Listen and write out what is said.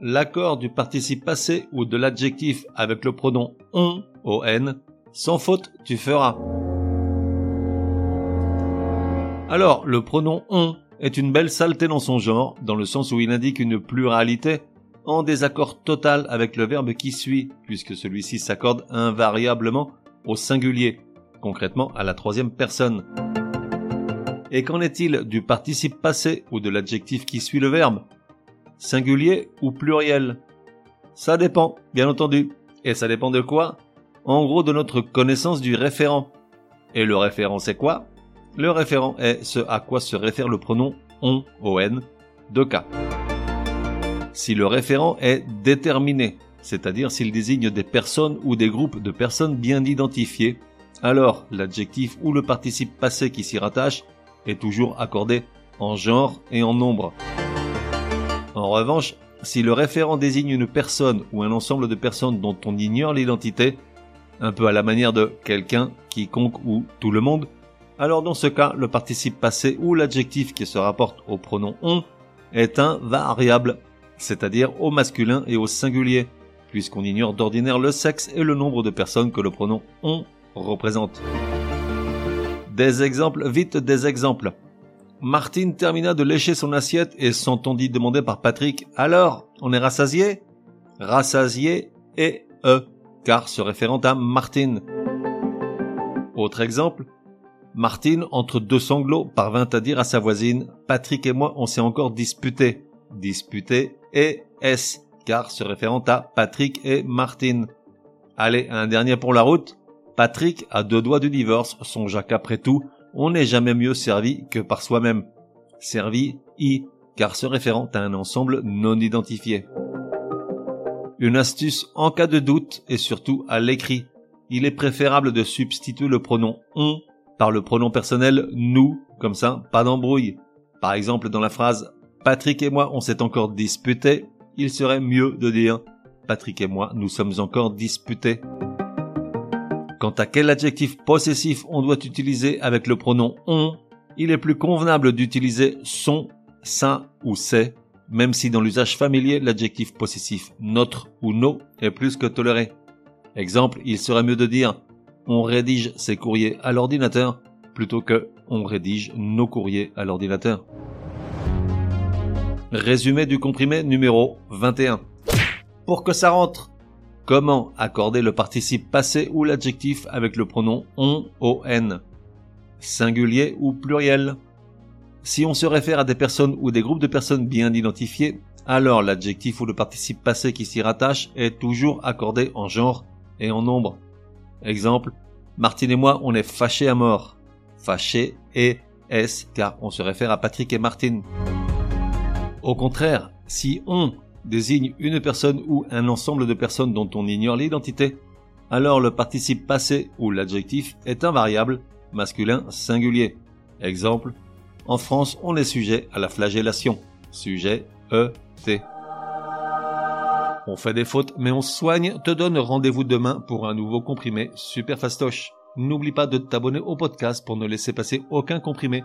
L'accord du participe passé ou de l'adjectif avec le pronom on, on, sans faute, tu feras. Alors, le pronom on est une belle saleté dans son genre, dans le sens où il indique une pluralité en désaccord total avec le verbe qui suit, puisque celui-ci s'accorde invariablement au singulier, concrètement à la troisième personne. Et qu'en est-il du participe passé ou de l'adjectif qui suit le verbe? Singulier ou pluriel Ça dépend, bien entendu. Et ça dépend de quoi? En gros de notre connaissance du référent. Et le référent c'est quoi? Le référent est ce à quoi se réfère le pronom on, on, de cas. Si le référent est déterminé, c'est-à-dire s'il désigne des personnes ou des groupes de personnes bien identifiés, alors l'adjectif ou le participe passé qui s'y rattache est toujours accordé en genre et en nombre. En revanche, si le référent désigne une personne ou un ensemble de personnes dont on ignore l'identité, un peu à la manière de quelqu'un, quiconque ou tout le monde, alors dans ce cas, le participe passé ou l'adjectif qui se rapporte au pronom on est un variable, c'est-à-dire au masculin et au singulier, puisqu'on ignore d'ordinaire le sexe et le nombre de personnes que le pronom on représente. Des exemples, vite des exemples. Martine termina de lécher son assiette et s'entendit demander par Patrick Alors, on est rassasié Rassasié et E, car se référant à Martine. Autre exemple, Martine, entre deux sanglots, parvint à dire à sa voisine Patrick et moi, on s'est encore disputé. Disputé et S, car se référant à Patrick et Martine. Allez, un dernier pour la route. Patrick a deux doigts du divorce, songea qu'après tout, on n'est jamais mieux servi que par soi-même. Servi, i, car se référant à un ensemble non identifié. Une astuce en cas de doute et surtout à l'écrit. Il est préférable de substituer le pronom on par le pronom personnel nous, comme ça, pas d'embrouille. Par exemple, dans la phrase Patrick et moi on s'est encore disputé, il serait mieux de dire Patrick et moi nous sommes encore disputés. Quant à quel adjectif possessif on doit utiliser avec le pronom on, il est plus convenable d'utiliser son, ça ou c'est, même si dans l'usage familier l'adjectif possessif notre ou nos est plus que toléré. Exemple, il serait mieux de dire on rédige ses courriers à l'ordinateur plutôt que on rédige nos courriers à l'ordinateur. Résumé du comprimé numéro 21. Pour que ça rentre, Comment accorder le participe passé ou l'adjectif avec le pronom on, on, singulier ou pluriel Si on se réfère à des personnes ou des groupes de personnes bien identifiés, alors l'adjectif ou le participe passé qui s'y rattache est toujours accordé en genre et en nombre. Exemple, Martine et moi, on est fâchés à mort. Fâché et S car on se réfère à Patrick et Martine. Au contraire, si on désigne une personne ou un ensemble de personnes dont on ignore l'identité, alors le participe passé ou l'adjectif est invariable, masculin singulier. Exemple, en France, on est sujet à la flagellation. Sujet E T. On fait des fautes, mais on soigne. Te donne rendez-vous demain pour un nouveau comprimé super fastoche. N'oublie pas de t'abonner au podcast pour ne laisser passer aucun comprimé.